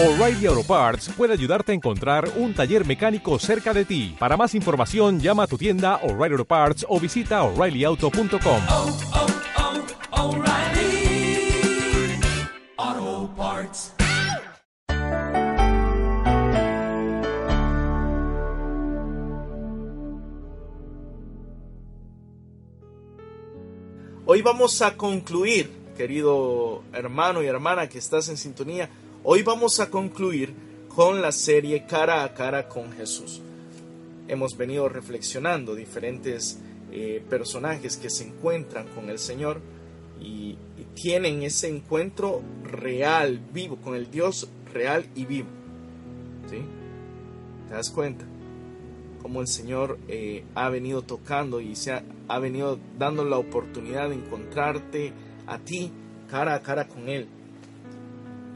O'Reilly Auto Parts puede ayudarte a encontrar un taller mecánico cerca de ti. Para más información, llama a tu tienda O'Reilly Auto Parts o visita oreillyauto.com. oh, oh, O'Reilly Auto Parts. Hoy vamos a concluir, querido hermano y hermana que estás en sintonía, hoy vamos a concluir con la serie Cara a Cara con Jesús. Hemos venido reflexionando diferentes eh, personajes que se encuentran con el Señor y, tienen ese encuentro real, vivo, con el Dios real y vivo. ¿Sí? ¿Te das cuenta? Cómo el Señor eh, ha venido tocando y se ha, ha venido dando la oportunidad de encontrarte a ti cara a cara con Él.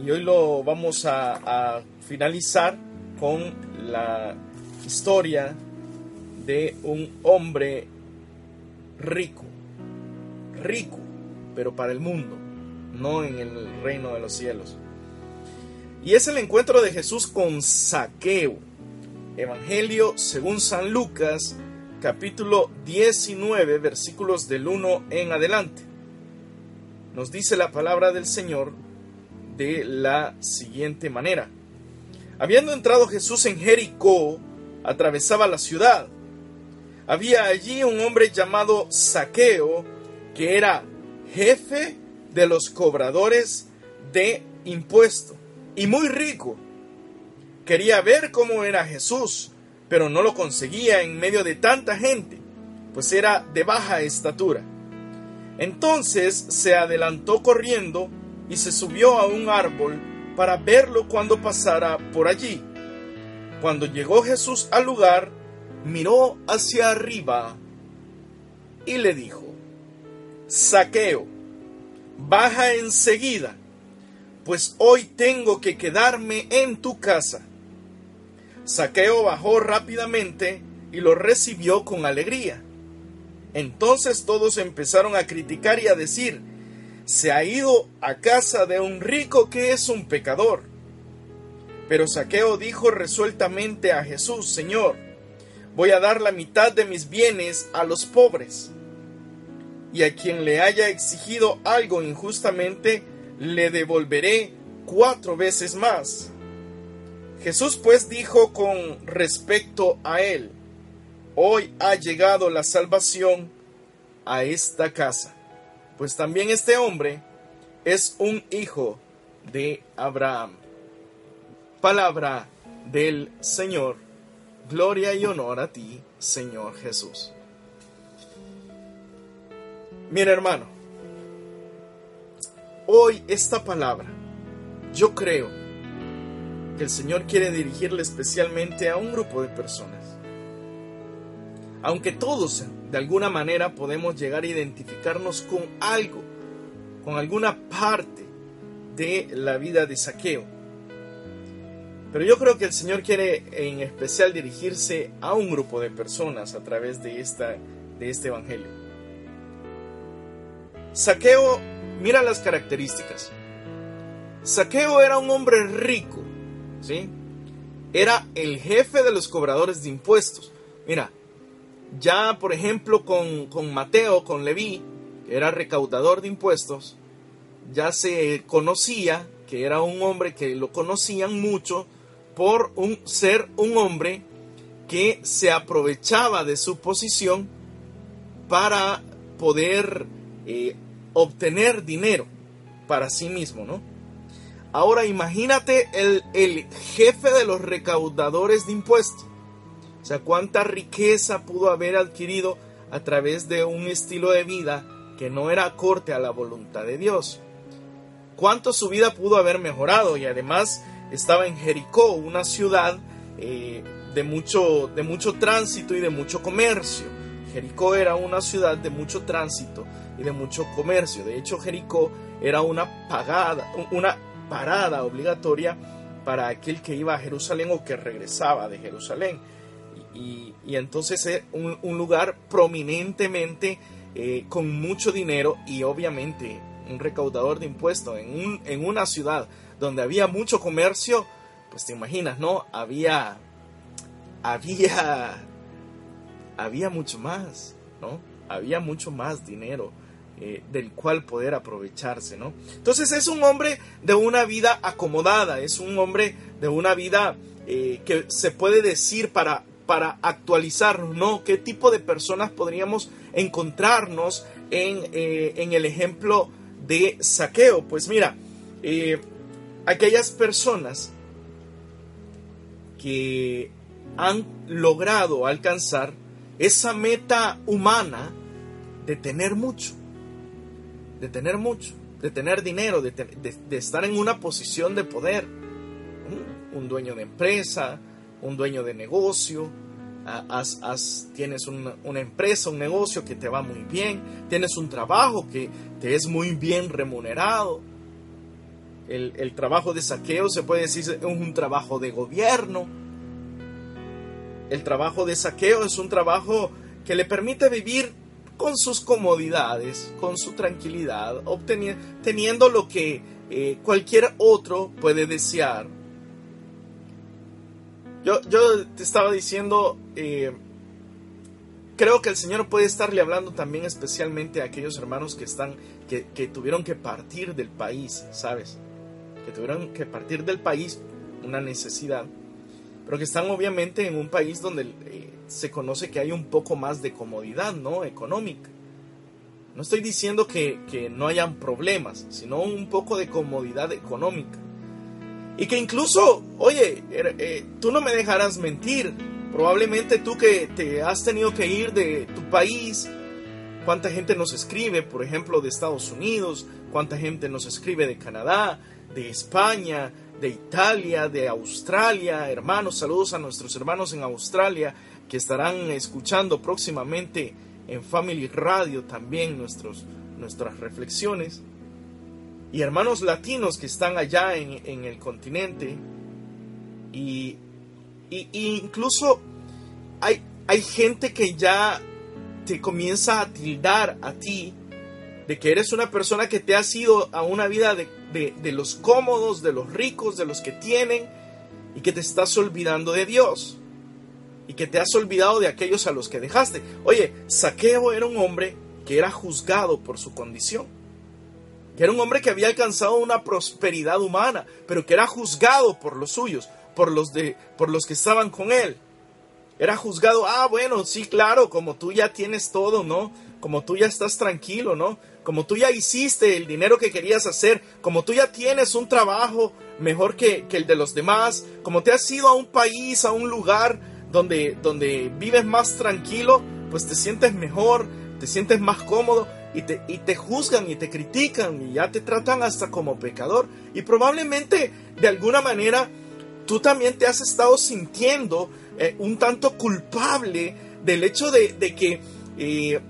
Y hoy lo vamos a, finalizar con la historia de un hombre rico, rico, pero para el mundo, no en el reino de los cielos. Y es el encuentro de Jesús con Saqueo. Evangelio según San Lucas, capítulo 19, versículos del 1 en adelante. Nos dice la palabra del Señor de la siguiente manera. Habiendo entrado Jesús en Jericó, atravesaba la ciudad. Había allí un hombre llamado Saqueo, que era jefe de los cobradores de impuestos y muy rico. Quería ver cómo era Jesús, pero no lo conseguía en medio de tanta gente, pues era de baja estatura. Entonces se adelantó corriendo y se subió a un árbol para verlo cuando pasara por allí. Cuando llegó Jesús al lugar, miró hacia arriba y le dijo, Saqueo, baja enseguida, pues hoy tengo que quedarme en tu casa. Saqueo bajó rápidamente y lo recibió con alegría. Entonces todos empezaron a criticar y a decir, se ha ido a casa de un rico que es un pecador. Pero Saqueo dijo resueltamente a Jesús, Señor, voy a dar la mitad de mis bienes a los pobres. Y a quien le haya exigido algo injustamente, le devolveré cuatro veces más. Jesús pues dijo con respecto a él, hoy ha llegado la salvación a esta casa, pues también este hombre es un hijo de Abraham. Palabra del Señor, gloria y honor a ti, Señor Jesús. Mira hermano, hoy esta palabra, yo creo que el Señor quiere dirigirle especialmente a un grupo de personas. Aunque todos de alguna manera podemos llegar a identificarnos con algo, con alguna parte de la vida de saqueo. Pero yo creo que el Señor quiere en especial dirigirse a un grupo de personas a través de, esta, de este Evangelio. Saqueo, mira las características. Saqueo era un hombre rico, ¿sí? Era el jefe de los cobradores de impuestos. Mira, ya por ejemplo con, con Mateo, con Leví, que era recaudador de impuestos, ya se conocía que era un hombre que lo conocían mucho por un, ser un hombre que se aprovechaba de su posición para poder eh, obtener dinero para sí mismo, ¿no? Ahora imagínate el, el jefe de los recaudadores de impuestos. O sea, cuánta riqueza pudo haber adquirido a través de un estilo de vida que no era acorde a la voluntad de Dios. Cuánto su vida pudo haber mejorado y además estaba en Jericó, una ciudad eh, de, mucho, de mucho tránsito y de mucho comercio. Jericó era una ciudad de mucho tránsito y de mucho comercio. De hecho, Jericó era una pagada, una parada obligatoria para aquel que iba a Jerusalén o que regresaba de Jerusalén. Y, entonces es un, un lugar prominentemente eh, con mucho dinero y obviamente un recaudador de impuestos en, un, en una ciudad donde había mucho comercio, pues te imaginas, ¿no? Había, había, había mucho más, ¿no? Había mucho más dinero eh, del cual poder aprovecharse, ¿no? Entonces es un hombre de una vida acomodada, es un hombre de una vida eh, que se puede decir para, para actualizarnos, ¿no? ¿Qué tipo de personas podríamos encontrarnos en, eh, en el ejemplo de saqueo? Pues mira, aquellas personas que han logrado alcanzar esa meta humana de tener mucho, de tener mucho, de tener dinero, de, estar en una posición de poder. Un, dueño de empresa, un dueño de negocio, tienes una, empresa, un negocio que te va muy bien, tienes un trabajo que te es muy bien remunerado. El, trabajo de saqueo se puede decir es un trabajo de gobierno. El trabajo de saqueo es un trabajo que le permite vivir con sus comodidades, con su tranquilidad, teniendo lo que eh, cualquier otro puede desear. Yo, yo te estaba diciendo, eh, creo que el Señor puede estarle hablando también especialmente a aquellos hermanos que están, que, que tuvieron que partir del país, ¿sabes? Que tuvieron que partir del país, una necesidad, pero que están obviamente en un país donde eh, se conoce que hay un poco más de comodidad, ¿no? Económica. No estoy diciendo que, no hayan problemas, sino un poco de comodidad económica. Y que incluso, oye, er, eh, tú no me dejarás mentir. Probablemente tú que te has tenido que ir de tu país, cuánta gente nos escribe, por ejemplo, de Estados Unidos, cuánta gente nos escribe de Canadá, de España, de Italia, de Australia. Hermanos, saludos a nuestros hermanos en Australia que estarán escuchando próximamente en Family Radio también nuestros, nuestras reflexiones. Y hermanos latinos que están allá en, el continente. Y, incluso hay, hay gente que ya te comienza a tildar a ti de que eres una persona que te has ido a una vida de, de, los cómodos, de los ricos, de los que tienen, y que te estás olvidando de Dios y que te has olvidado de aquellos a los que dejaste. Oye, Saqueo era un hombre que era juzgado por su condición, era un hombre que había alcanzado una prosperidad humana, pero que era juzgado por los suyos, por los de por los que estaban con él. Era juzgado, ah, bueno, sí, claro, como tú ya tienes todo, ¿no? Como tú ya estás tranquilo, ¿no? Como tú ya hiciste el dinero que querías hacer, como tú ya tienes un trabajo mejor que, que el de los demás, como te has ido a un país, a un lugar donde, donde vives más tranquilo, pues te sientes mejor, te sientes más cómodo y te, y te juzgan y te critican y ya te tratan hasta como pecador. Y probablemente de alguna manera tú también te has estado sintiendo eh, un tanto culpable del hecho de, que eh,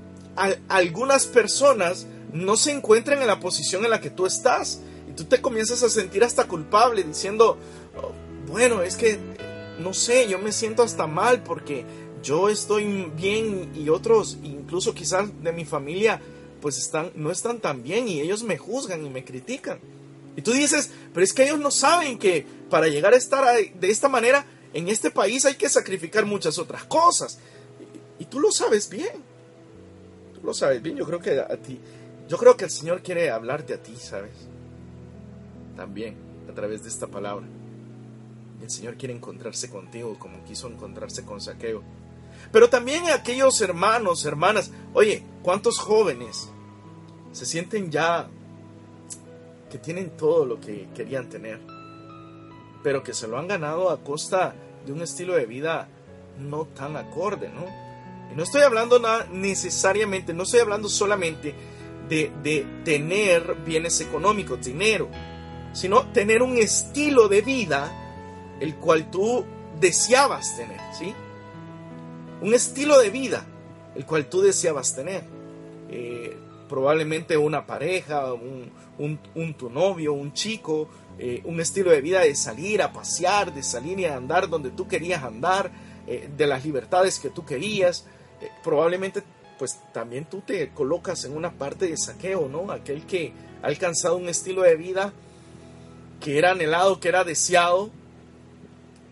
algunas personas no se encuentran en la posición en la que tú estás. Y tú te comienzas a sentir hasta culpable diciendo, oh, bueno, es que no sé, yo me siento hasta mal porque yo estoy bien y otros, incluso quizás de mi familia, pues están, no están tan bien y ellos me juzgan y me critican. Y tú dices, pero es que ellos no saben que para llegar a estar de esta manera en este país hay que sacrificar muchas otras cosas. Y, tú lo sabes bien. Tú lo sabes bien. Yo creo que a ti, yo creo que el Señor quiere hablarte a ti, ¿sabes? También a través de esta palabra. El Señor quiere encontrarse contigo como quiso encontrarse con Saqueo. Pero también aquellos hermanos, hermanas, oye, ¿cuántos jóvenes se sienten ya que tienen todo lo que querían tener, pero que se lo han ganado a costa de un estilo de vida no tan acorde, ¿no? Y no estoy hablando nada necesariamente, no estoy hablando solamente de, de tener bienes económicos, dinero, sino tener un estilo de vida el cual tú deseabas tener, ¿sí? Un estilo de vida, el cual tú deseabas tener. Eh, probablemente una pareja, un, tu novio, un chico, eh, un estilo de vida de salir a pasear, de salir y andar donde tú querías andar, eh, de las libertades que tú querías. probablemente pues también tú te colocas en una parte de saqueo, ¿no? Aquel que ha alcanzado un estilo de vida que era anhelado, que era deseado,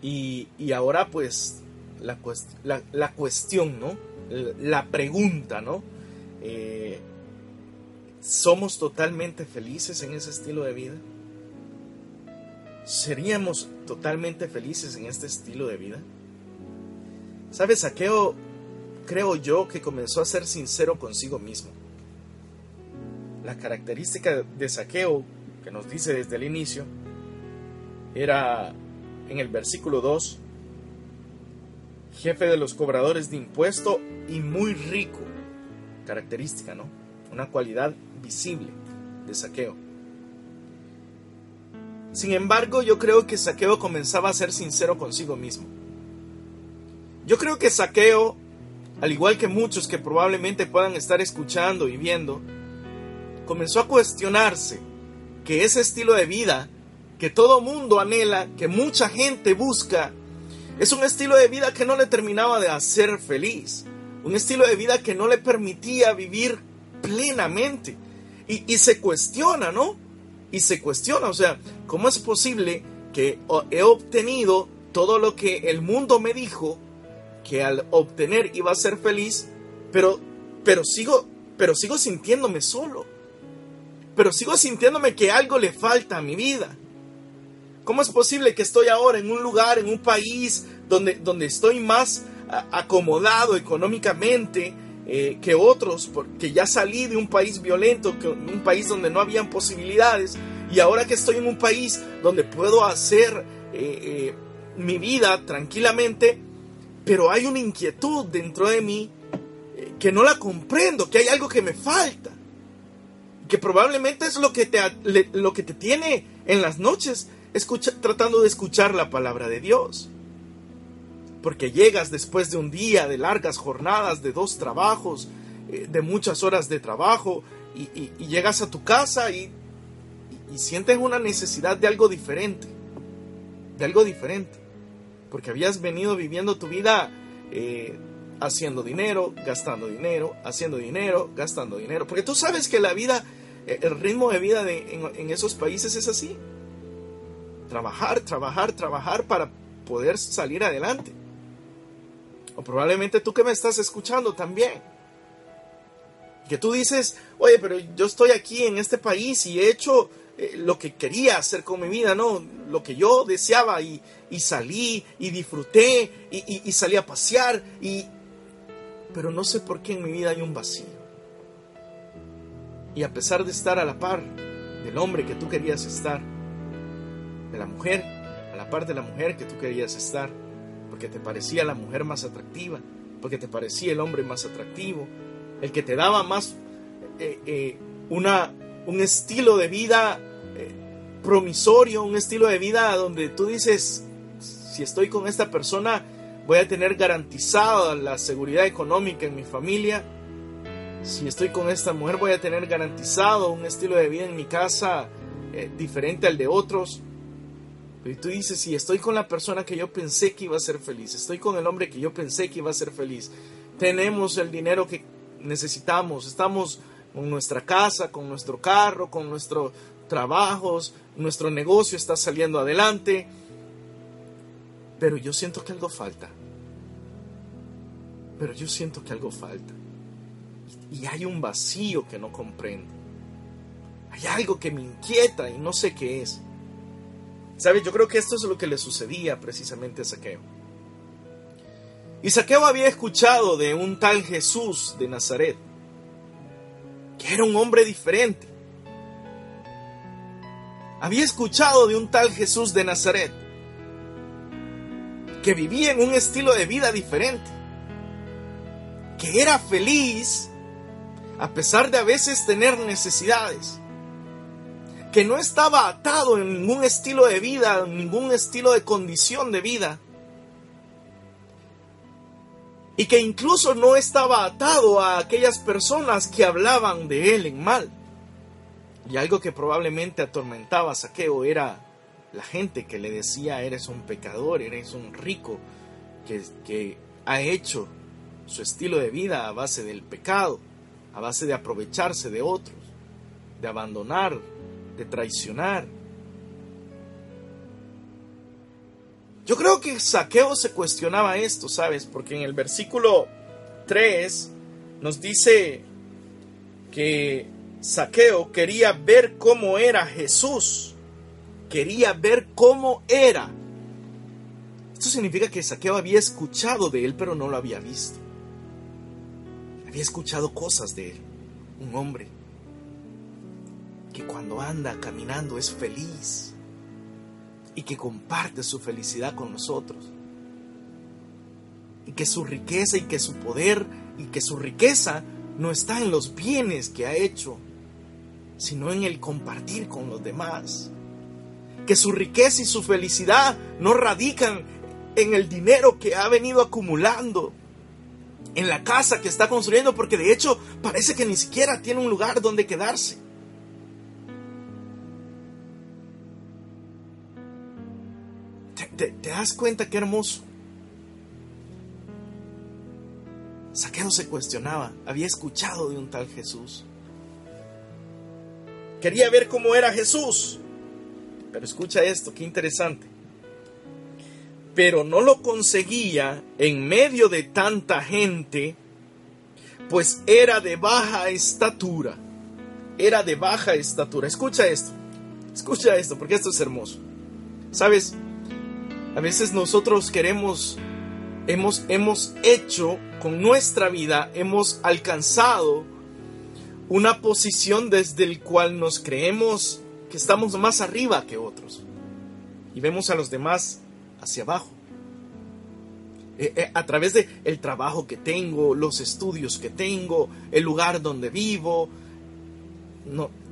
y, y ahora pues la, la, la, cuestión, ¿no? La pregunta, ¿no? Eh, ¿Somos totalmente felices en ese estilo de vida? ¿Seríamos totalmente felices en este estilo de vida? ¿Sabes? Saqueo, creo yo, que comenzó a ser sincero consigo mismo. La característica de saqueo, que nos dice desde el inicio, era en el versículo 2, jefe de los cobradores de impuesto y muy rico. Característica, ¿no? Una cualidad visible de saqueo. Sin embargo, yo creo que Saqueo comenzaba a ser sincero consigo mismo. Yo creo que Saqueo, al igual que muchos que probablemente puedan estar escuchando y viendo, comenzó a cuestionarse que ese estilo de vida que todo mundo anhela, que mucha gente busca, es un estilo de vida que no le terminaba de hacer feliz, un estilo de vida que no le permitía vivir plenamente. Y, se cuestiona, ¿no? y se cuestiona, o sea, ¿cómo es posible que he obtenido todo lo que el mundo me dijo que al obtener iba a ser feliz, pero pero sigo pero sigo sintiéndome solo. Pero sigo sintiéndome que algo le falta a mi vida. ¿Cómo es posible que estoy ahora en un lugar, en un país donde, donde estoy más acomodado económicamente, eh, que otros, porque ya salí de un país violento, un país donde no habían posibilidades, y ahora que estoy en un país donde puedo hacer eh, eh, mi vida tranquilamente, pero hay una inquietud dentro de mí que no la comprendo, que hay algo que me falta, que probablemente es lo que te, lo que te tiene en las noches escucha, tratando de escuchar la palabra de Dios porque llegas después de un día de largas jornadas, de dos trabajos, eh, de muchas horas de trabajo, y, llegas a tu casa y, sientes una necesidad de algo diferente, de algo diferente, porque habías venido viviendo tu vida eh, haciendo dinero, gastando dinero, haciendo dinero, gastando dinero, porque tú sabes que la vida, eh, el ritmo de vida en esos países es así, trabajar, trabajar, trabajar para poder salir adelante. Probablemente tú que me estás escuchando también. Que tú dices, oye, pero yo estoy aquí en este país y he hecho eh, lo que quería hacer con mi vida, ¿no? Lo que yo deseaba y, salí y disfruté y, y salí a pasear y... Pero no sé por qué en mi vida hay un vacío. Y a pesar de estar a la par del hombre que tú querías estar, de la mujer, a la par de la mujer que tú querías estar, porque te parecía la mujer más atractiva, porque te parecía el hombre más atractivo, el que te daba más eh, eh, una, un estilo de vida eh, promisorio, un estilo de vida donde tú dices, si estoy con esta persona, voy a tener garantizada la seguridad económica en mi familia. Si estoy con esta mujer, voy a tener garantizado un estilo de vida en mi casa diferente al de otros. Y tú dices, si estoy con la persona que yo pensé que iba a ser feliz, estoy con el hombre que yo pensé que iba a ser feliz, tenemos el dinero que necesitamos, estamos con nuestra casa, con nuestro carro, con nuestros trabajos, nuestro negocio está saliendo adelante, pero yo siento que algo falta. Pero yo siento que algo falta. Y hay un vacío que no comprendo. Hay algo que me inquieta y no sé qué es. ¿Sabes? Yo creo que esto es lo que le sucedía precisamente a Saqueo. Y Saqueo había escuchado de un tal Jesús de Nazaret, que era un hombre diferente. Había escuchado de un tal Jesús de Nazaret, que vivía en un estilo de vida diferente, que era feliz a pesar de a veces tener necesidades que no estaba atado en ningún estilo de vida, en ningún estilo de condición de vida. Y que incluso no estaba atado a aquellas personas que hablaban de él en mal. Y algo que probablemente atormentaba a Saqueo era la gente que le decía, eres un pecador, eres un rico, que, que ha hecho su estilo de vida a base del pecado, a base de aprovecharse de otros, de abandonar, traicionar. Yo creo que Saqueo se cuestionaba esto, ¿sabes? Porque en el versículo 3 nos dice que Saqueo quería ver cómo era Jesús. Quería ver cómo era. Esto significa que Saqueo había escuchado de él, pero no lo había visto. Había escuchado cosas de él. Un hombre que cuando anda caminando es feliz y que comparte su felicidad con nosotros. Y que su riqueza y que su poder y que su riqueza no está en los bienes que ha hecho, sino en el compartir con los demás. Que su riqueza y su felicidad no radican en el dinero que ha venido acumulando, en la casa que está construyendo, porque de hecho parece que ni siquiera tiene un lugar donde quedarse. ¿Te, das cuenta qué hermoso? Saqueo se cuestionaba, había escuchado de un tal Jesús. Quería ver cómo era Jesús. Pero escucha esto, qué interesante. Pero no lo conseguía en medio de tanta gente, pues era de baja estatura. Era de baja estatura. Escucha esto. Escucha esto, porque esto es hermoso. ¿Sabes? A veces nosotros queremos, hemos, hemos hecho con nuestra vida, hemos alcanzado una posición desde el cual nos creemos que estamos más arriba que otros. Y vemos a los demás hacia abajo. Eh, eh, a través de el trabajo que tengo, los estudios que tengo, el lugar donde vivo,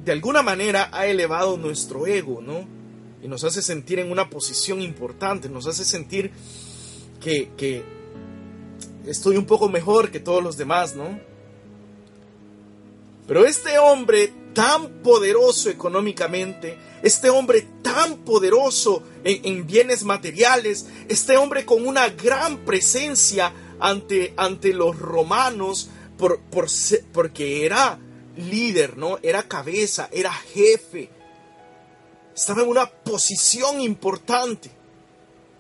de alguna manera ha elevado nuestro ego, ¿no? Y nos hace sentir en una posición importante, nos hace sentir que, que estoy un poco mejor que todos los demás, ¿no? Pero este hombre tan poderoso económicamente, este hombre tan poderoso en, bienes materiales, este hombre con una gran presencia ante, ante los romanos, por, por, porque era líder, ¿no? Era cabeza, era jefe, estaba en una posición importante.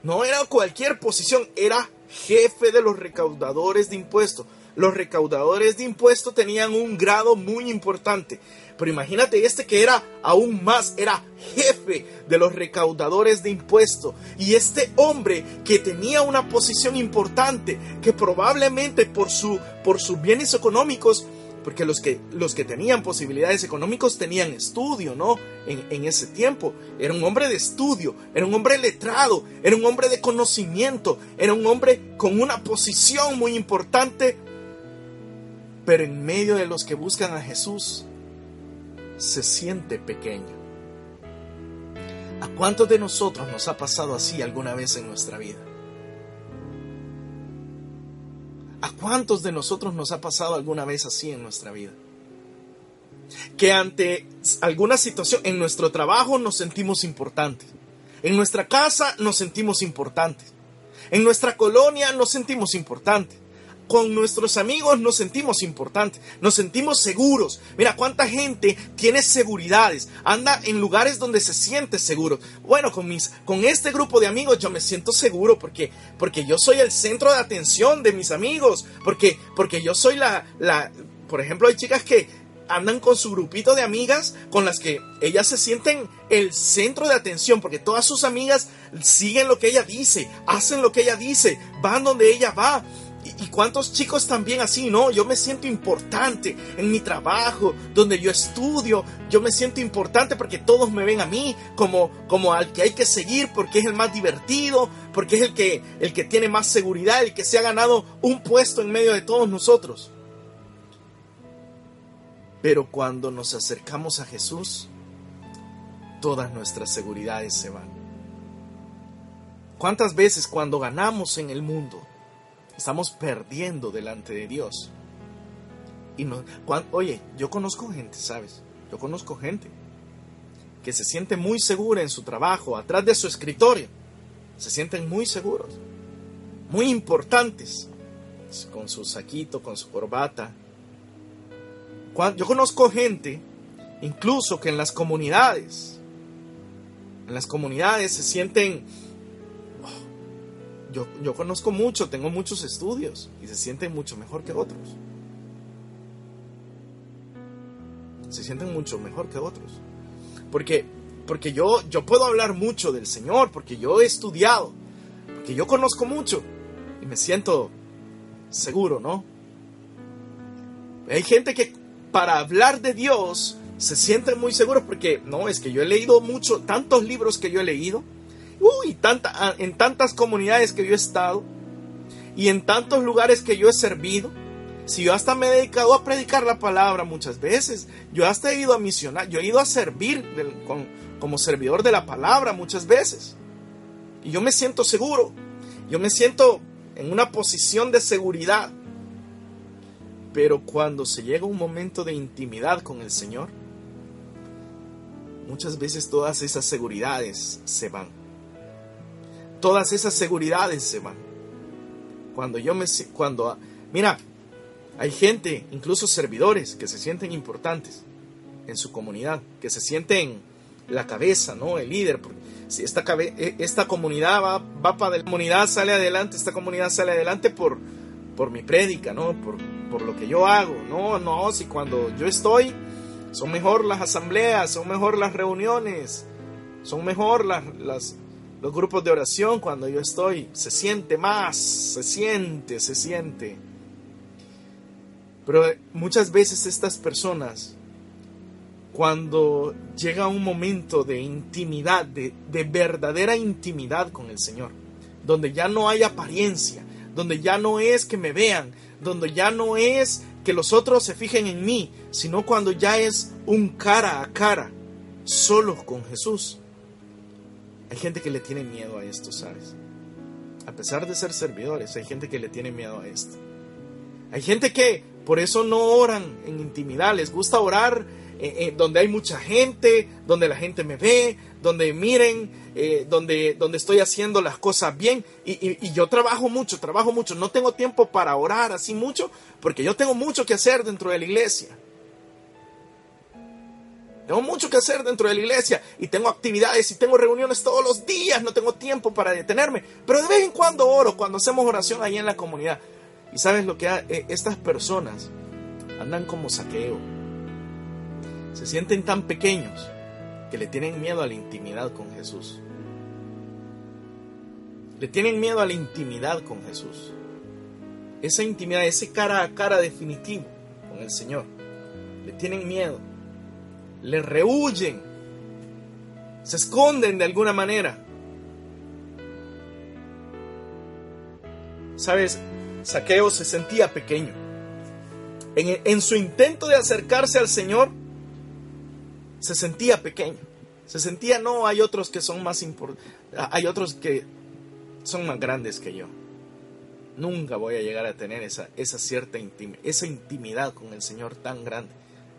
No era cualquier posición, era jefe de los recaudadores de impuestos. Los recaudadores de impuestos tenían un grado muy importante. Pero imagínate este que era aún más, era jefe de los recaudadores de impuestos. Y este hombre que tenía una posición importante, que probablemente por, su, por sus bienes económicos porque los que, los que tenían posibilidades económicas tenían estudio, ¿no? En, en, ese tiempo. Era un hombre de estudio, era un hombre letrado, era un hombre de conocimiento, era un hombre con una posición muy importante. Pero en medio de los que buscan a Jesús, se siente pequeño. ¿A cuántos de nosotros nos ha pasado así alguna vez en nuestra vida? ¿A cuántos de nosotros nos ha pasado alguna vez así en nuestra vida? Que ante alguna situación en nuestro trabajo nos sentimos importantes. En nuestra casa nos sentimos importantes. En nuestra colonia nos sentimos importantes con nuestros amigos nos sentimos importantes, nos sentimos seguros. Mira cuánta gente tiene seguridades, anda en lugares donde se siente seguro. Bueno, con mis con este grupo de amigos yo me siento seguro porque porque yo soy el centro de atención de mis amigos, porque porque yo soy la la por ejemplo, hay chicas que andan con su grupito de amigas con las que ellas se sienten el centro de atención porque todas sus amigas siguen lo que ella dice, hacen lo que ella dice, van donde ella va. Y, cuántos chicos también así, ¿no? Yo me siento importante en mi trabajo, donde yo estudio, yo me siento importante porque todos me ven a mí como, como al que hay que seguir porque es el más divertido, porque es el que, el que tiene más seguridad, el que se ha ganado un puesto en medio de todos nosotros. Pero cuando nos acercamos a Jesús, todas nuestras seguridades se van. ¿Cuántas veces cuando ganamos en el mundo, Estamos perdiendo delante de Dios. Y no, oye, yo conozco gente, ¿sabes? Yo conozco gente que se siente muy segura en su trabajo, atrás de su escritorio. Se sienten muy seguros, muy importantes. con su saquito, con su corbata. Yo conozco gente, incluso que en las comunidades, en las comunidades se sienten, yo, yo conozco mucho, tengo muchos estudios y se sienten mucho mejor que otros. Se sienten mucho mejor que otros. Porque, porque yo, yo puedo hablar mucho del Señor, porque yo he estudiado, porque yo conozco mucho y me siento seguro, ¿no? Hay gente que para hablar de Dios se siente muy seguro porque, no, es que yo he leído mucho, tantos libros que yo he leído, uy, tanta, en tantas comunidades que yo he estado y en tantos lugares que yo he servido. Si yo hasta me he dedicado a predicar la palabra muchas veces, yo hasta he ido a misionar, yo he ido a servir como servidor de la palabra muchas veces. Y yo me siento seguro, yo me siento en una posición de seguridad. Pero cuando se llega un momento de intimidad con el Señor, muchas veces todas esas seguridades se van. Todas esas seguridades se van. Cuando yo me cuando mira, hay gente, incluso servidores que se sienten importantes en su comunidad, que se sienten la cabeza, ¿no? El líder, si esta, e, esta comunidad va, va para la comunidad sale adelante, esta comunidad sale adelante por, por mi prédica, ¿no? Por, por lo que yo hago. No, no, si cuando yo estoy, son mejor las asambleas, son mejor las reuniones, son mejor las, las, los grupos de oración cuando yo estoy. Se siente más, se siente, se siente. Pero muchas veces estas personas cuando llega un momento de intimidad, de, verdadera intimidad con el Señor, donde ya no hay apariencia, donde ya no es que me vean, donde ya no es que los otros se fijen en mí, sino cuando ya es un cara a cara, solo con Jesús. Hay gente que le tiene miedo a esto, ¿sabes? A pesar de ser servidores, hay gente que le tiene miedo a esto. Hay gente que por eso no oran en intimidad, les gusta orar eh, eh, donde hay mucha gente, donde la gente me ve, donde miren, eh, donde, donde estoy haciendo las cosas bien. Y, yo trabajo mucho, trabajo mucho. No tengo tiempo para orar así mucho, porque yo tengo mucho que hacer dentro de la iglesia. Tengo mucho que hacer dentro de la iglesia y tengo actividades y tengo reuniones todos los días, no tengo tiempo para detenerme, pero de vez en cuando oro, cuando hacemos oración ahí en la comunidad. Y sabes lo que estas personas andan como saqueo se sienten tan pequeños que le tienen miedo a la intimidad con Jesús. Le tienen miedo a la intimidad con Jesús. Esa intimidad, ese cara a cara definitivo con el Señor. Le tienen miedo. Le rehuyen. Se esconden de alguna manera. Sabes, Saqueo se sentía pequeño. En, en su intento de acercarse al Señor, se sentía pequeño. Se sentía, no, hay otros que son más importantes, hay otros que son más grandes que yo. Nunca voy a llegar a tener esa, esa cierta intimidad, esa intimidad con el Señor tan grande.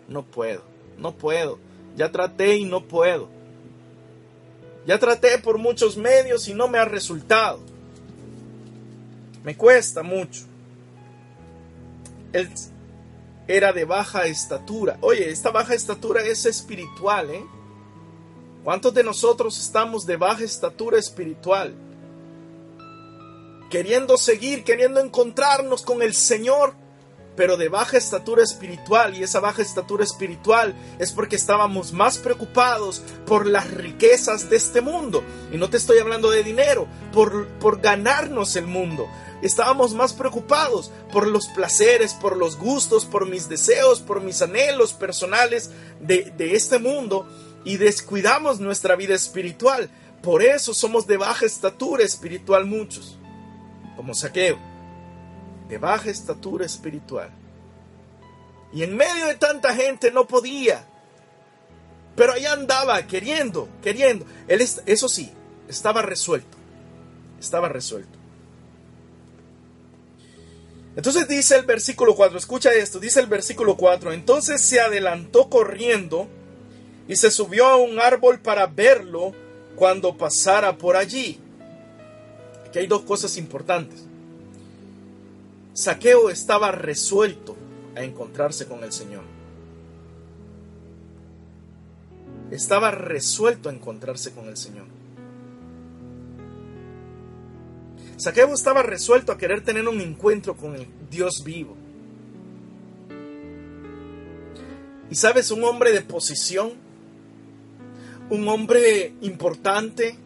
No puedo, no puedo. Ya traté y no puedo. Ya traté por muchos medios y no me ha resultado. Me cuesta mucho. El, era de baja estatura. Oye, esta baja estatura es espiritual, ¿eh? ¿Cuántos de nosotros estamos de baja estatura espiritual? Queriendo seguir, queriendo encontrarnos con el Señor, pero de baja estatura espiritual. Y esa baja estatura espiritual es porque estábamos más preocupados por las riquezas de este mundo. Y no te estoy hablando de dinero, por, por ganarnos el mundo estábamos más preocupados por los placeres, por los gustos, por mis deseos, por mis anhelos personales de, este mundo y descuidamos nuestra vida espiritual. Por eso somos de baja estatura espiritual muchos, como saqueo, de baja estatura espiritual. Y en medio de tanta gente no podía, pero ahí andaba queriendo, queriendo. Él, eso sí, estaba resuelto, estaba resuelto. Entonces dice el versículo 4, escucha esto, dice el versículo 4, entonces se adelantó corriendo y se subió a un árbol para verlo cuando pasara por allí. Aquí hay dos cosas importantes. Saqueo estaba resuelto a encontrarse con el Señor. Estaba resuelto a encontrarse con el Señor. Saqueo estaba resuelto a querer tener un encuentro con el Dios vivo. Y sabes, un hombre de posición, un hombre importante,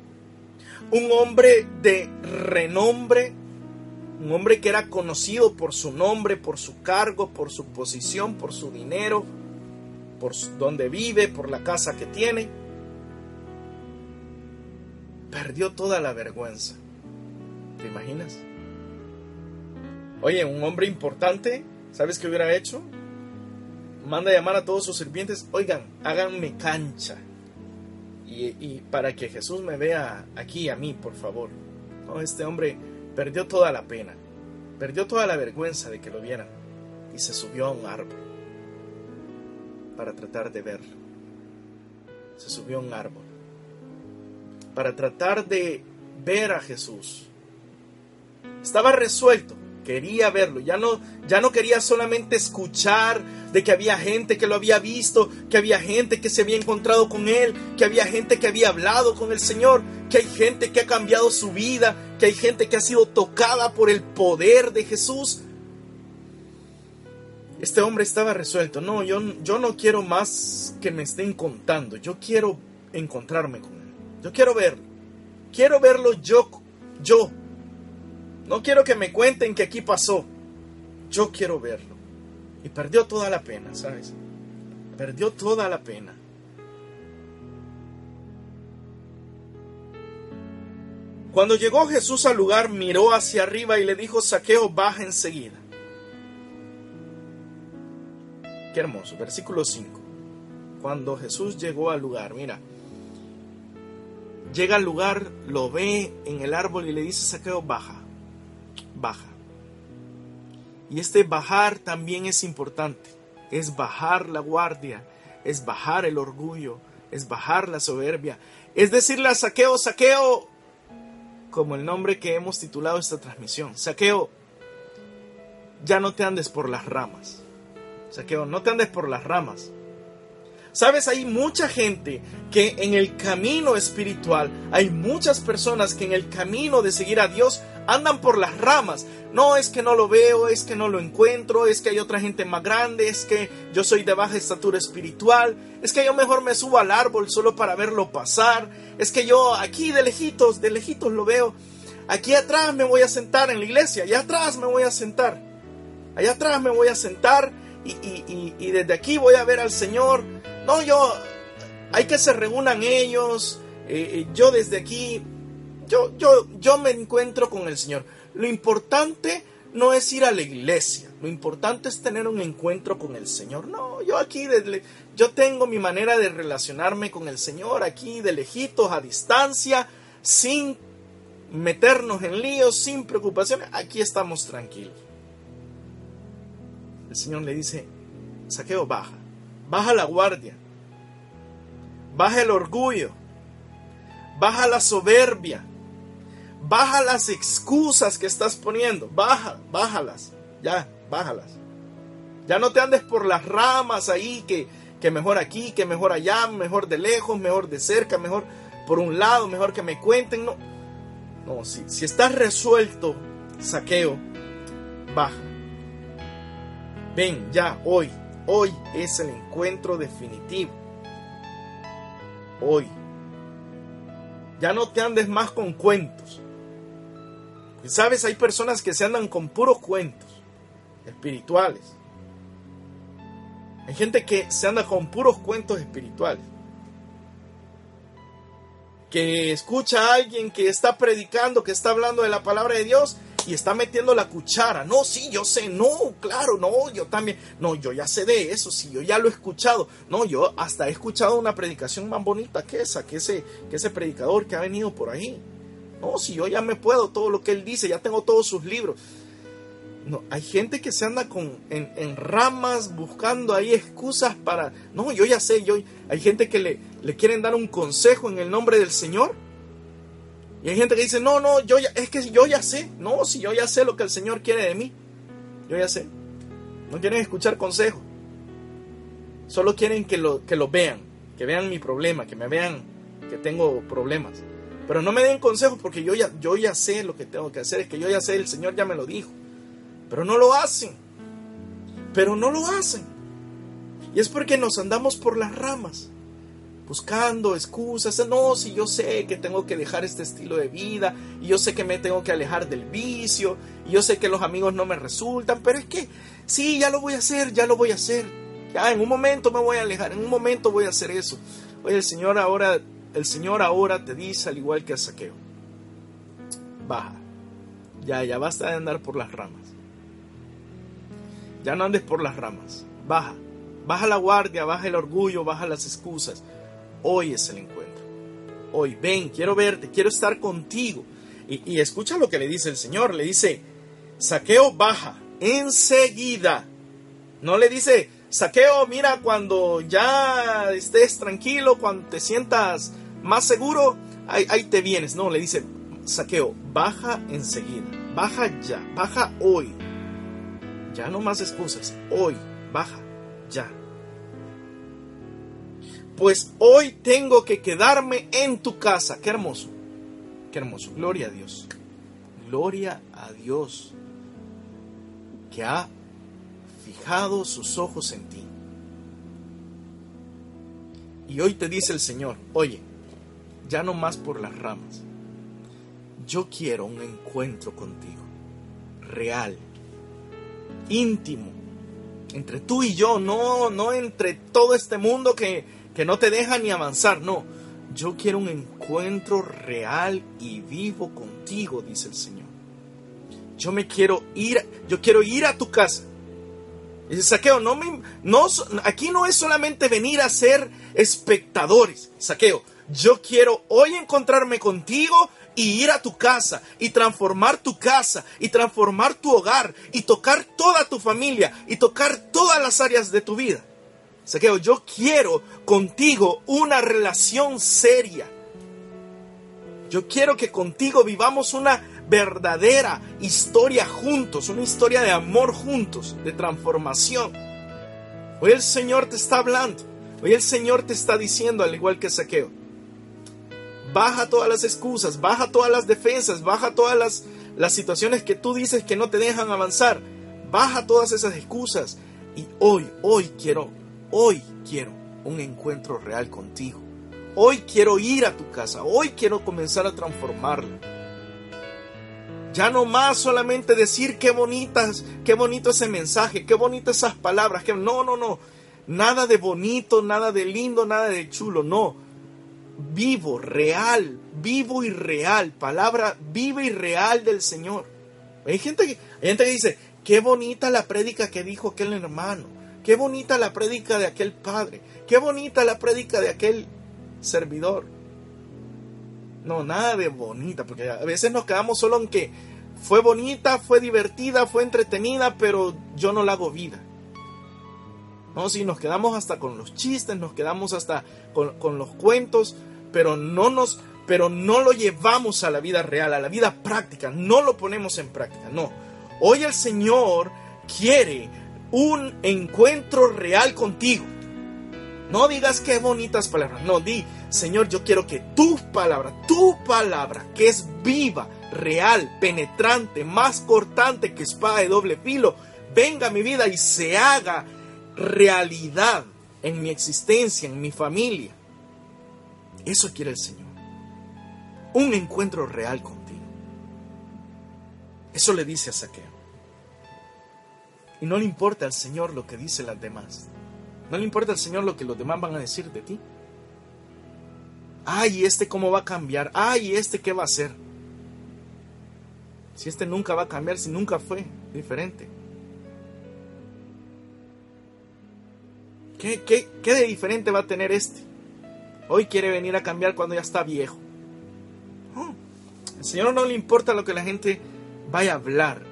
un hombre de renombre, un hombre que era conocido por su nombre, por su cargo, por su posición, por su dinero, por donde vive, por la casa que tiene. Perdió toda la vergüenza. ¿Te imaginas? Oye, un hombre importante, ¿sabes qué hubiera hecho? Manda a llamar a todos sus sirvientes, oigan, háganme cancha. Y, para que Jesús me vea aquí a mí, por favor. No, este hombre perdió toda la pena, perdió toda la vergüenza de que lo vieran y se subió a un árbol para tratar de verlo. Se subió a un árbol para tratar de ver a Jesús. Estaba resuelto, quería verlo, ya no, ya no quería solamente escuchar de que había gente que lo había visto, que había gente que se había encontrado con él, que había gente que había hablado con el Señor, que hay gente que ha cambiado su vida, que hay gente que ha sido tocada por el poder de Jesús. Este hombre estaba resuelto, no, yo, yo no quiero más que me estén contando, yo quiero encontrarme con él, yo quiero verlo, quiero verlo yo, yo, no quiero que me cuenten que aquí pasó, yo quiero verlo. Y perdió toda la pena, ¿sabes? Perdió toda la pena. Cuando llegó Jesús al lugar, miró hacia arriba y le dijo, Saqueo, baja enseguida. Qué hermoso, versículo 5. Cuando Jesús llegó al lugar, mira, llega al lugar, lo ve en el árbol y le dice, Saqueo, baja, baja. Y este bajar también es importante. Es bajar la guardia, es bajar el orgullo, es bajar la soberbia. Es decirle a saqueo, saqueo, como el nombre que hemos titulado esta transmisión. Saqueo, ya no te andes por las ramas. Saqueo, no te andes por las ramas. Sabes, hay mucha gente que en el camino espiritual, hay muchas personas que en el camino de seguir a Dios andan por las ramas. No es que no lo veo, es que no lo encuentro, es que hay otra gente más grande, es que yo soy de baja estatura espiritual, es que yo mejor me subo al árbol solo para verlo pasar, es que yo aquí de lejitos, de lejitos lo veo. Aquí atrás me voy a sentar en la iglesia, allá atrás me voy a sentar, allá atrás me voy a sentar y, desde aquí voy a ver al Señor. No, yo, hay que se reúnan ellos, eh, eh, yo desde aquí yo, yo, yo me encuentro con el Señor. Lo importante no es ir a la iglesia, lo importante es tener un encuentro con el Señor. No, yo aquí, yo tengo mi manera de relacionarme con el Señor aquí de lejitos, a distancia, sin meternos en líos, sin preocupaciones. Aquí estamos tranquilos. El Señor le dice, saqueo, baja, baja la guardia, baja el orgullo, baja la soberbia Baja las excusas que estás poniendo. Baja, bájalas. Ya, bájalas. Ya no te andes por las ramas ahí, que, que mejor aquí, que mejor allá, mejor de lejos, mejor de cerca, mejor por un lado, mejor que me cuenten. No, no si, si estás resuelto, saqueo, baja. Ven, ya, hoy, hoy es el encuentro definitivo. Hoy. Ya no te andes más con cuentos. Sabes, hay personas que se andan con puros cuentos espirituales. Hay gente que se anda con puros cuentos espirituales. Que escucha a alguien que está predicando, que está hablando de la palabra de Dios y está metiendo la cuchara. No, sí, yo sé, no, claro, no, yo también. No, yo ya sé de eso, sí, yo ya lo he escuchado. No, yo hasta he escuchado una predicación más bonita que esa, que ese, que ese predicador que ha venido por ahí. No, si yo ya me puedo todo lo que él dice, ya tengo todos sus libros. No, hay gente que se anda con, en, ramas buscando ahí excusas para... No, yo ya sé, yo, hay gente que le, le quieren dar un consejo en el nombre del Señor. Y hay gente que dice, no, no, yo ya, es que yo ya sé. No, si yo ya sé lo que el Señor quiere de mí. yo ya sé. No quieren escuchar consejos. Solo quieren que lo, que lo vean, que vean mi problema, que me vean que tengo problemas. Pero no me den consejos porque yo ya, yo ya sé lo que tengo que hacer, es que yo ya sé, el Señor ya me lo dijo. Pero no lo hacen. Pero no lo hacen. Y es porque nos andamos por las ramas, buscando excusas. No, si yo sé que tengo que dejar este estilo de vida, y yo sé que me tengo que alejar del vicio, y yo sé que los amigos no me resultan, pero es que sí, ya lo voy a hacer, ya lo voy a hacer. Ya en un momento me voy a alejar, en un momento voy a hacer eso. Oye, el Señor ahora el Señor ahora te dice, al igual que a Saqueo, baja, ya, ya basta de andar por las ramas. Ya no andes por las ramas, baja, baja la guardia, baja el orgullo, baja las excusas. Hoy es el encuentro. Hoy, ven, quiero verte, quiero estar contigo. Y, y escucha lo que le dice el Señor, le dice, Saqueo, baja, enseguida. No le dice, Saqueo, mira, cuando ya estés tranquilo, cuando te sientas más seguro, ahí, te vienes. No, le dice, saqueo, baja enseguida, baja ya, baja hoy. Ya no más excusas, hoy, baja, ya. Pues hoy tengo que quedarme en tu casa. Qué hermoso, qué hermoso. Gloria a Dios. Gloria a Dios que ha fijado sus ojos en ti. Y hoy te dice el Señor, oye, ya no más por las ramas. Yo quiero un encuentro contigo, real, íntimo, entre tú y yo, no, no entre todo este mundo que, que no te deja ni avanzar, no. Yo quiero un encuentro real y vivo contigo, dice el Señor. Yo me quiero ir, yo quiero ir a tu casa. Dice Saqueo, no me, no, aquí no es solamente venir a ser espectadores. Saqueo, yo quiero hoy encontrarme contigo y ir a tu casa y transformar tu casa y transformar tu hogar y tocar toda tu familia y tocar todas las áreas de tu vida. Saqueo, yo quiero contigo una relación seria. Yo quiero que contigo vivamos una verdadera historia juntos, una historia de amor juntos, de transformación. Hoy el Señor te está hablando, hoy el Señor te está diciendo, al igual que Saqueo, baja todas las excusas, baja todas las defensas, baja todas las, las situaciones que tú dices que no te dejan avanzar, baja todas esas excusas y hoy, hoy quiero, hoy quiero un encuentro real contigo. Hoy quiero ir a tu casa, hoy quiero comenzar a transformarlo. Ya no más solamente decir qué bonitas, qué bonito ese mensaje, qué bonitas esas palabras, que no, no, no. Nada de bonito, nada de lindo, nada de chulo, no. Vivo, real, vivo y real, palabra viva y real del Señor. Hay gente que, hay gente que dice, qué bonita la prédica que dijo aquel hermano, qué bonita la prédica de aquel padre, qué bonita la prédica de aquel servidor. No, nada de bonita, porque a veces nos quedamos solo en que fue bonita, fue divertida, fue entretenida, pero yo no la hago vida. No, si nos quedamos hasta con los chistes, nos quedamos hasta con, con los cuentos, pero no nos, pero no lo llevamos a la vida real, a la vida práctica, no lo ponemos en práctica, no. Hoy el Señor quiere un encuentro real contigo. No digas qué bonitas palabras, no, di, Señor, yo quiero que tu palabra, tu palabra, que es viva, real, penetrante, más cortante que espada de doble filo, venga a mi vida y se haga realidad en mi existencia, en mi familia. Eso quiere el Señor. Un encuentro real contigo. Eso le dice a Saqueo. Y no le importa al Señor lo que dicen las demás. No le importa al Señor lo que los demás van a decir de ti. Ay, este cómo va a cambiar. Ay, este qué va a hacer. Si este nunca va a cambiar, si nunca fue diferente. ¿Qué, qué, qué de diferente va a tener este? Hoy quiere venir a cambiar cuando ya está viejo. No, al Señor no le importa lo que la gente vaya a hablar.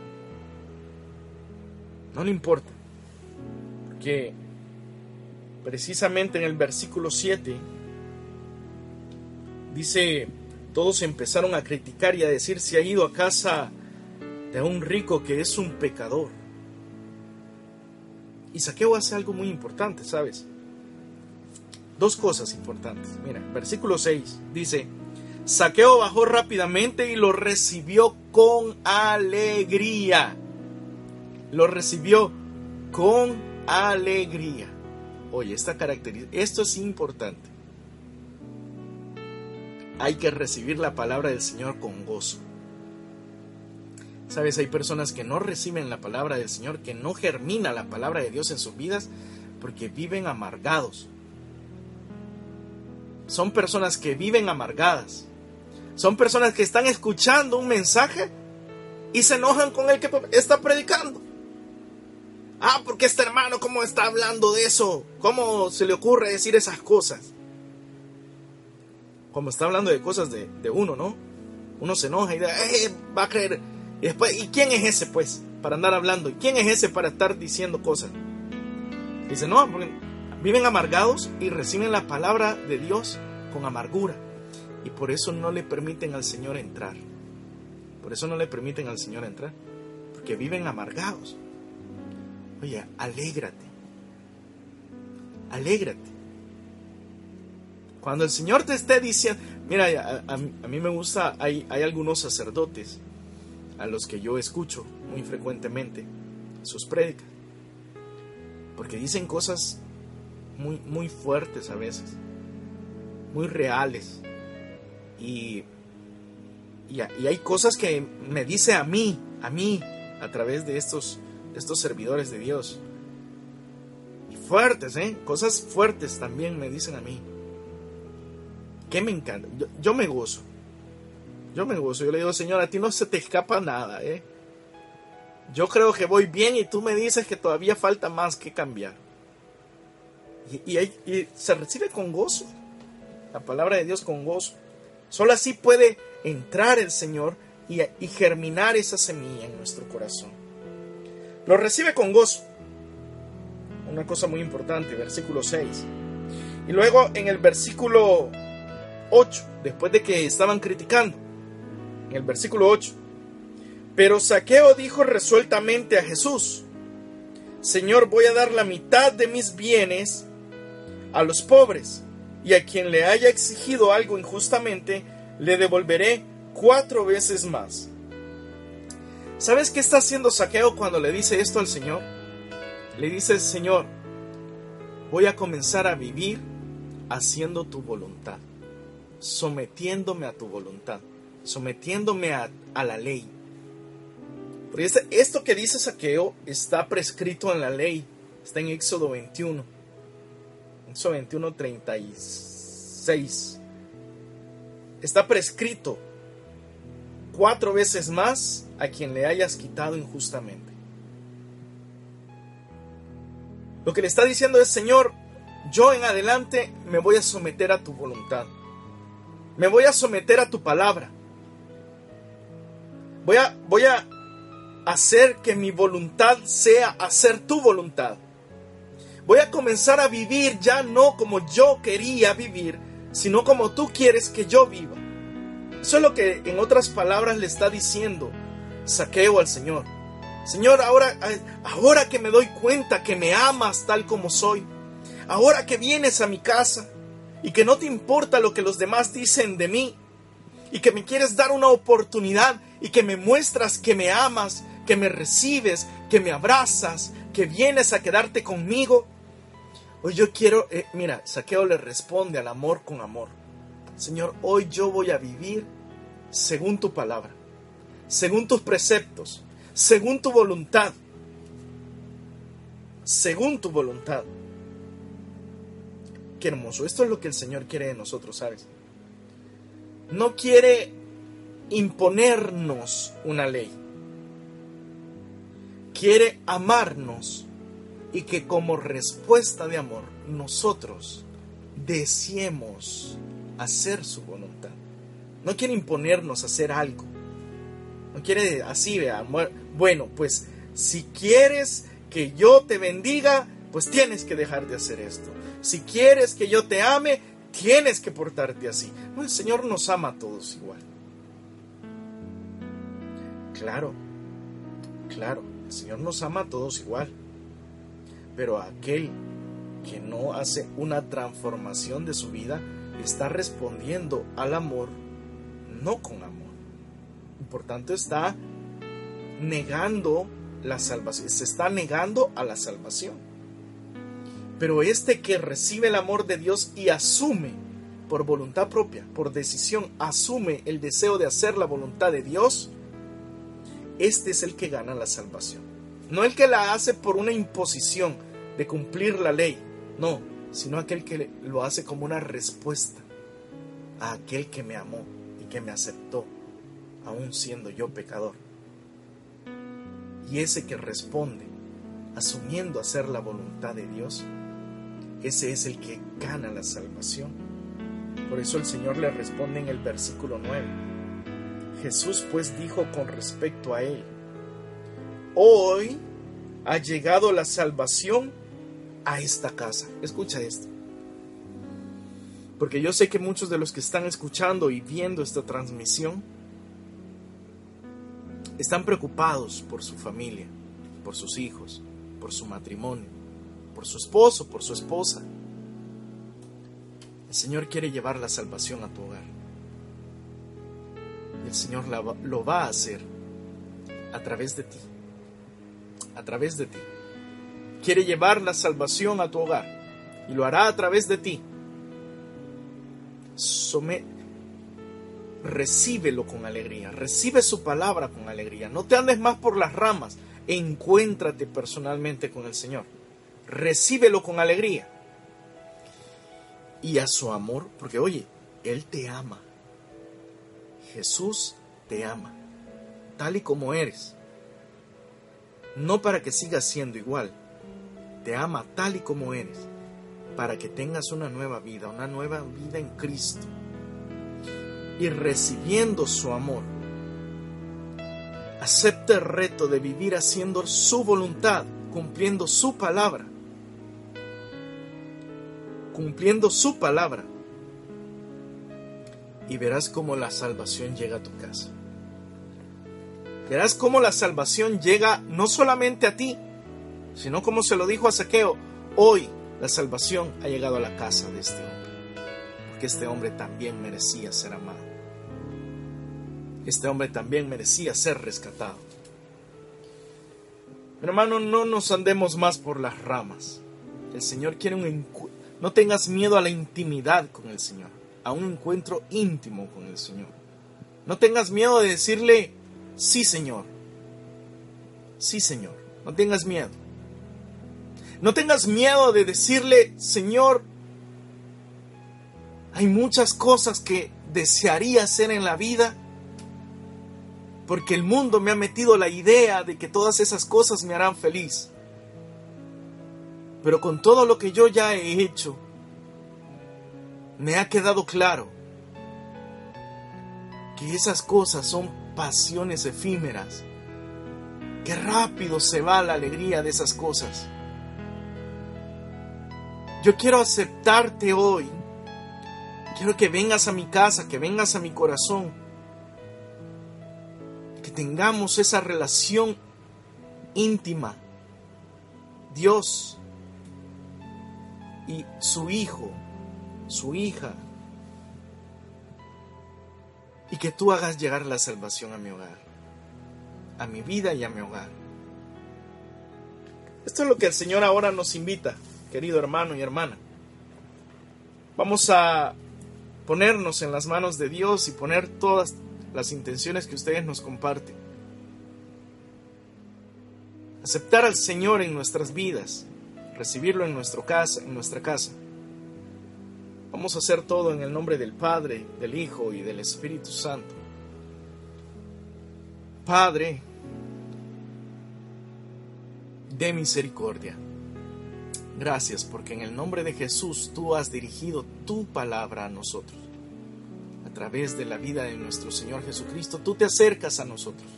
No le importa. Porque precisamente en el versículo 7 dice, todos empezaron a criticar y a decir, se ha ido a casa de un rico que es un pecador. Y Saqueo hace algo muy importante, ¿sabes? Dos cosas importantes. Mira, versículo 6 dice, Saqueo bajó rápidamente y lo recibió con alegría. Lo recibió con alegría. Oye, esta característica, esto es importante. Hay que recibir la palabra del Señor con gozo. Sabes, hay personas que no reciben la palabra del Señor, que no germina la palabra de Dios en sus vidas porque viven amargados. Son personas que viven amargadas. Son personas que están escuchando un mensaje y se enojan con el que está predicando. Ah, porque este hermano, ¿cómo está hablando de eso? ¿Cómo se le ocurre decir esas cosas? Como está hablando de cosas de, uno, ¿no? Uno se enoja y dice, eh, va a creer. Y después, ¿y quién es ese, pues? Para andar hablando. ¿Y quién es ese para estar diciendo cosas? Dice, no, porque viven amargados y reciben la palabra de Dios con amargura. Y por eso no le permiten al Señor entrar. Por eso no le permiten al Señor entrar. Porque viven amargados. Oye, alégrate. Alégrate. Cuando el Señor te esté diciendo, mira, a, a, a mí me gusta, hay, hay, algunos sacerdotes a los que yo escucho muy frecuentemente sus prédicas, porque dicen cosas muy, muy fuertes a veces, muy reales, y, y, hay cosas que me dice a mí, a mí, a través de estos, estos servidores de Dios, y fuertes, ¿eh? cosas fuertes también me dicen a mí que me encanta. Yo, yo, me gozo. Yo me gozo. Yo le digo, Señor, a ti no se te escapa nada, ¿eh? Yo creo que voy bien y tú me dices que todavía falta más que cambiar. Y, se recibe con gozo. La palabra de Dios con gozo. Solo así puede entrar el Señor y, y germinar esa semilla en nuestro corazón. Lo recibe con gozo. Una cosa muy importante, versículo 6. Y luego en el versículo 8, después de que estaban criticando, en el versículo 8. Pero Saqueo dijo resueltamente a Jesús, Señor, voy a dar la mitad de mis bienes a los pobres, y a quien le haya exigido algo injustamente, le devolveré cuatro veces más. ¿Sabes qué está haciendo Saqueo cuando le dice esto al Señor? Le dice, Señor, voy a comenzar a vivir haciendo tu voluntad sometiéndome a tu voluntad, sometiéndome a, la ley. Porque esto que dice Saqueo está prescrito en la ley, está en Éxodo 21, Éxodo 21, 36. Está prescrito cuatro veces más a quien le hayas quitado injustamente. Lo que le está diciendo es, Señor, yo en adelante me voy a someter a tu voluntad. Me voy a someter a tu palabra. Voy a, voy a hacer que mi voluntad sea hacer tu voluntad. Voy a comenzar a vivir ya no como yo quería vivir, sino como tú quieres que yo viva. Eso es lo que en otras palabras le está diciendo Saqueo al Señor. Señor, ahora, ahora que me doy cuenta que me amas tal como soy, ahora que vienes a mi casa, y que no te importa lo que los demás dicen de mí y que me quieres dar una oportunidad y que me muestras que me amas, que me recibes, que me abrazas, que vienes a quedarte conmigo. Hoy yo quiero, eh, mira, Saqueo le responde al amor con amor. Señor, hoy yo voy a vivir según tu palabra, según tus preceptos, según tu voluntad, según tu voluntad. Qué hermoso. Esto es lo que el Señor quiere de nosotros, ¿sabes? No quiere imponernos una ley. Quiere amarnos y que como respuesta de amor nosotros deseemos hacer su voluntad. No quiere imponernos hacer algo. No quiere así, vea. Bueno, pues si quieres que yo te bendiga, pues tienes que dejar de hacer esto. Si quieres que yo te ame, tienes que portarte así. El Señor nos ama a todos igual. Claro, claro, el Señor nos ama a todos igual. Pero aquel que no hace una transformación de su vida está respondiendo al amor no con amor. Y por tanto está negando la salvación, se está negando a la salvación. Pero este que recibe el amor de Dios y asume por voluntad propia, por decisión, asume el deseo de hacer la voluntad de Dios, este es el que gana la salvación. No el que la hace por una imposición de cumplir la ley, no, sino aquel que lo hace como una respuesta a aquel que me amó y que me aceptó, aun siendo yo pecador. Y ese que responde, asumiendo hacer la voluntad de Dios, ese es el que gana la salvación. Por eso el Señor le responde en el versículo 9. Jesús pues dijo con respecto a él, hoy ha llegado la salvación a esta casa. Escucha esto. Porque yo sé que muchos de los que están escuchando y viendo esta transmisión están preocupados por su familia, por sus hijos, por su matrimonio, por su esposo, por su esposa. El Señor quiere llevar la salvación a tu hogar. El Señor lo va a hacer a través de ti. A través de ti quiere llevar la salvación a tu hogar y lo hará a través de ti. recíbelo con alegría, recibe su palabra con alegría. No te andes más por las ramas, encuéntrate personalmente con el Señor. Recíbelo con alegría. Y a su amor, porque oye, Él te ama. Jesús te ama, tal y como eres. No para que sigas siendo igual, te ama tal y como eres, para que tengas una nueva vida, una nueva vida en Cristo. Y recibiendo su amor, acepta el reto de vivir haciendo su voluntad, cumpliendo su palabra. Cumpliendo su palabra. Y verás cómo la salvación llega a tu casa. Verás cómo la salvación llega no solamente a ti, sino como se lo dijo a Saqueo, hoy la salvación ha llegado a la casa de este hombre, porque este hombre también merecía ser amado. Este hombre también merecía ser rescatado. Hermano, no nos andemos más por las ramas. El Señor quiere un no tengas miedo a la intimidad con el Señor, a un encuentro íntimo con el Señor. No tengas miedo de decirle, sí Señor, sí Señor, no tengas miedo. No tengas miedo de decirle, Señor, hay muchas cosas que desearía hacer en la vida, porque el mundo me ha metido la idea de que todas esas cosas me harán feliz. Pero con todo lo que yo ya he hecho, me ha quedado claro que esas cosas son pasiones efímeras, que rápido se va la alegría de esas cosas. Yo quiero aceptarte hoy. Quiero que vengas a mi casa, que vengas a mi corazón. Que tengamos esa relación íntima. Dios y su hijo, su hija. Y que tú hagas llegar la salvación a mi hogar, a mi vida y a mi hogar. Esto es lo que el Señor ahora nos invita querido hermano y hermana. Vamos a ponernos en las manos de Dios y poner todas las intenciones que ustedes nos comparten. Aceptar al Señor en nuestras vidas, recibirlo en, nuestro casa, en nuestra casa. Vamos a hacer todo en el nombre del Padre, del Hijo y del Espíritu Santo. Padre, de misericordia. Gracias porque en el nombre de Jesús tú has dirigido tu palabra a nosotros. A través de la vida de nuestro Señor Jesucristo, tú te acercas a nosotros.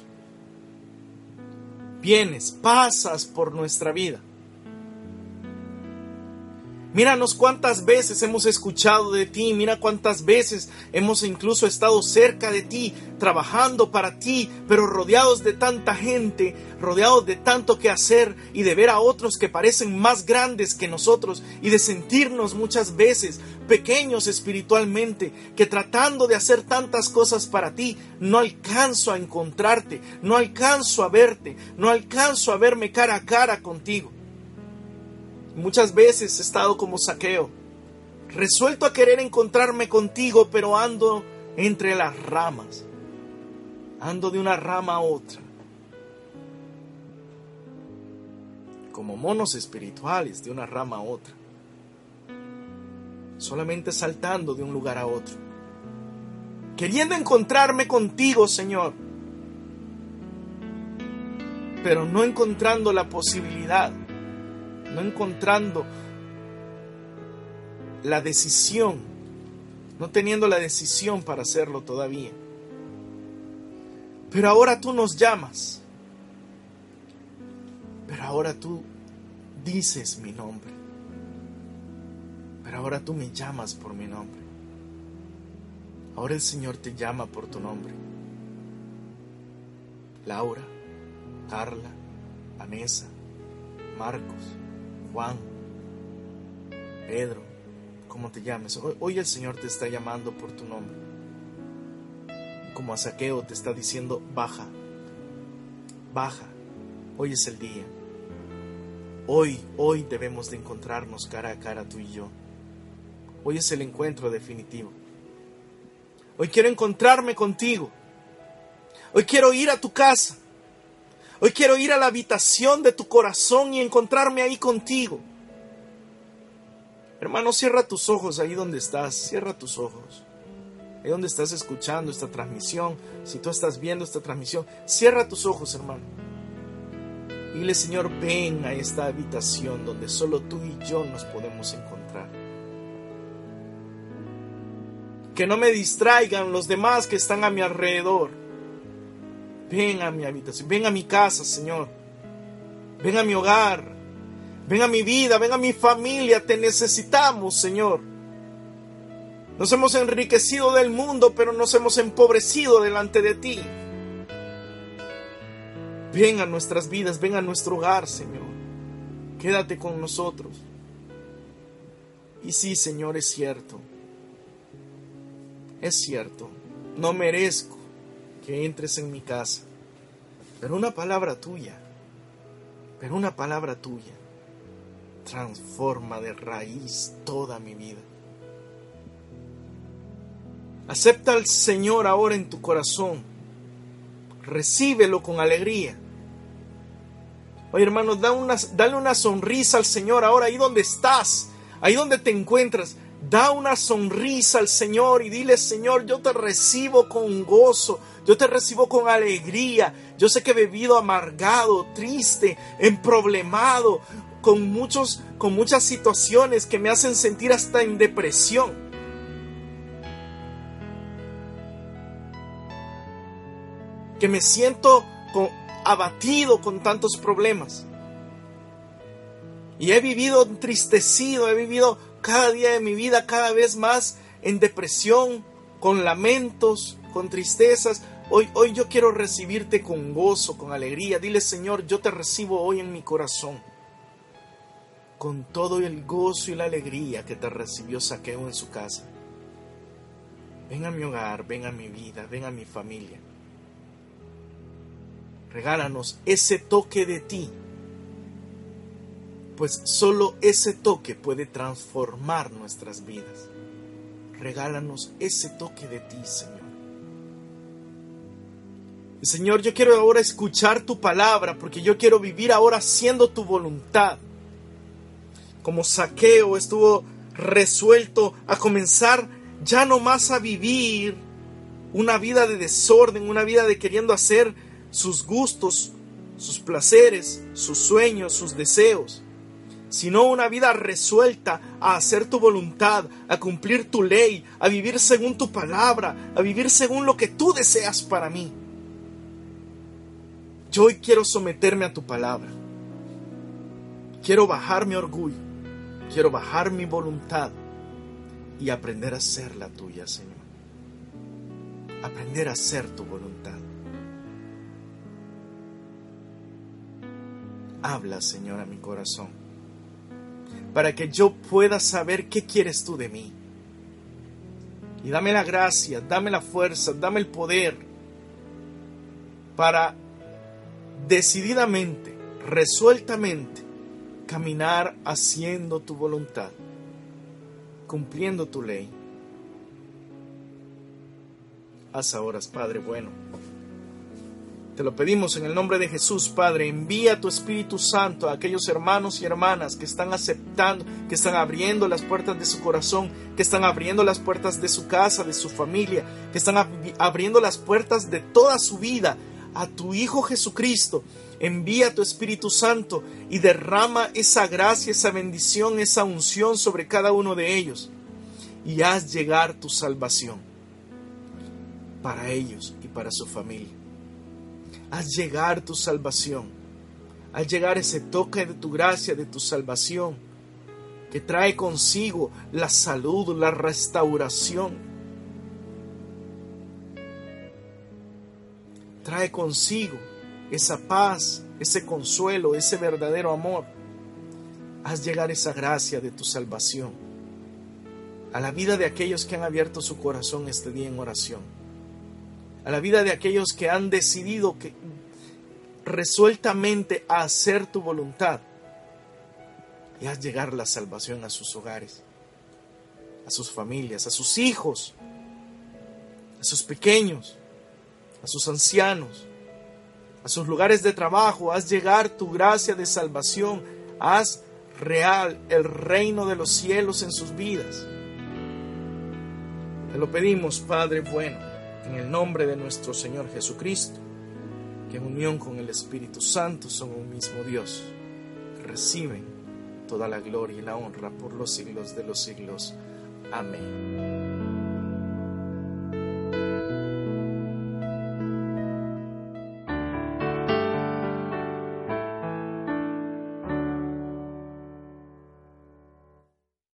Vienes, pasas por nuestra vida. Míranos cuántas veces hemos escuchado de ti, mira cuántas veces hemos incluso estado cerca de ti, trabajando para ti, pero rodeados de tanta gente, rodeados de tanto que hacer y de ver a otros que parecen más grandes que nosotros y de sentirnos muchas veces pequeños espiritualmente, que tratando de hacer tantas cosas para ti, no alcanzo a encontrarte, no alcanzo a verte, no alcanzo a verme cara a cara contigo. Muchas veces he estado como saqueo, resuelto a querer encontrarme contigo, pero ando entre las ramas, ando de una rama a otra, como monos espirituales de una rama a otra, solamente saltando de un lugar a otro, queriendo encontrarme contigo, Señor, pero no encontrando la posibilidad no encontrando la decisión, no teniendo la decisión para hacerlo todavía. Pero ahora tú nos llamas. Pero ahora tú dices mi nombre. Pero ahora tú me llamas por mi nombre. Ahora el Señor te llama por tu nombre. Laura, Carla, Vanessa, Marcos, Juan, Pedro, como te llames. Hoy, el Señor te está llamando por tu nombre. Como a Saqueo te está diciendo, baja, baja. Hoy es el día. Hoy, hoy debemos de encontrarnos cara a cara tú y yo. Hoy es el encuentro definitivo. Hoy quiero encontrarme contigo. Hoy quiero ir a tu casa. Hoy quiero ir a la habitación de tu corazón y encontrarme ahí contigo. Hermano, cierra tus ojos ahí donde estás, cierra tus ojos. Ahí donde estás escuchando esta transmisión, si tú estás viendo esta transmisión, cierra tus ojos, hermano. Dile, Señor, ven a esta habitación donde solo tú y yo nos podemos encontrar. Que no me distraigan los demás que están a mi alrededor Ven a mi habitación, ven a mi casa, Señor. Ven a mi hogar. Ven a mi vida, ven a mi familia. Te necesitamos, Señor. Nos hemos enriquecido del mundo, pero nos hemos empobrecido delante de ti. Ven a nuestras vidas, ven a nuestro hogar, Señor. Quédate con nosotros. Y sí, Señor, es cierto. Es cierto. No merezco que entres en mi casa. Pero una palabra tuya, pero una palabra tuya, transforma de raíz toda mi vida. Acepta al Señor ahora en tu corazón. Recíbelo con alegría. Oye, hermano, da una, dale una sonrisa al Señor ahora ahí donde estás, ahí donde te encuentras. Da una sonrisa al Señor y dile, Señor, yo te recibo con gozo, yo te recibo con alegría. Yo sé que he vivido amargado, triste, emproblemado, con, muchos, con muchas situaciones que me hacen sentir hasta en depresión. Que me siento abatido con tantos problemas. Y he vivido entristecido, he vivido cada día de mi vida cada vez más en depresión, con lamentos, con tristezas. Hoy, hoy yo quiero recibirte con gozo, con alegría. Dile, Señor, yo te recibo hoy en mi corazón. Con todo el gozo y la alegría que te recibió Saqueo en su casa. Ven a mi hogar, ven a mi vida, ven a mi familia. Regálanos ese toque de ti pues solo ese toque puede transformar nuestras vidas. Regálanos ese toque de ti, Señor. Señor, yo quiero ahora escuchar tu palabra porque yo quiero vivir ahora haciendo tu voluntad. Como saqueo estuvo resuelto a comenzar ya no más a vivir una vida de desorden, una vida de queriendo hacer sus gustos, sus placeres, sus sueños, sus deseos sino una vida resuelta a hacer tu voluntad, a cumplir tu ley, a vivir según tu palabra, a vivir según lo que tú deseas para mí. Yo hoy quiero someterme a tu palabra. Quiero bajar mi orgullo. Quiero bajar mi voluntad y aprender a ser la tuya, Señor. Aprender a ser tu voluntad. Habla, Señor, a mi corazón, para que yo pueda saber qué quieres tú de mí. Y dame la gracia, dame la fuerza, dame el poder para decididamente, resueltamente, caminar haciendo tu voluntad, cumpliendo tu ley. Haz ahora, Padre bueno. Te lo pedimos en el nombre de Jesús, Padre. Envía tu Espíritu Santo a aquellos hermanos y hermanas que están aceptando, que están abriendo las puertas de su corazón, que están abriendo las puertas de su casa, de su familia, que están abriendo las puertas de toda su vida a tu Hijo Jesucristo. Envía tu Espíritu Santo y derrama esa gracia, esa bendición, esa unción sobre cada uno de ellos. Y haz llegar tu salvación para ellos y para su familia. Haz llegar tu salvación. Haz llegar ese toque de tu gracia, de tu salvación, que trae consigo la salud, la restauración, trae consigo esa paz, ese consuelo, ese verdadero amor. Haz llegar esa gracia de tu salvación a la vida de aquellos que han abierto su corazón este día en oración, a la vida de aquellos que han decidido que, resueltamente a hacer tu voluntad y haz llegar la salvación a sus hogares, a sus familias, a sus hijos, a sus pequeños a sus ancianos, a sus lugares de trabajo, haz llegar tu gracia de salvación, haz real el reino de los cielos en sus vidas. Te lo pedimos, Padre bueno, en el nombre de nuestro Señor Jesucristo, que en unión con el Espíritu Santo son un mismo Dios. Reciben toda la gloria y la honra por los siglos de los siglos. Amén.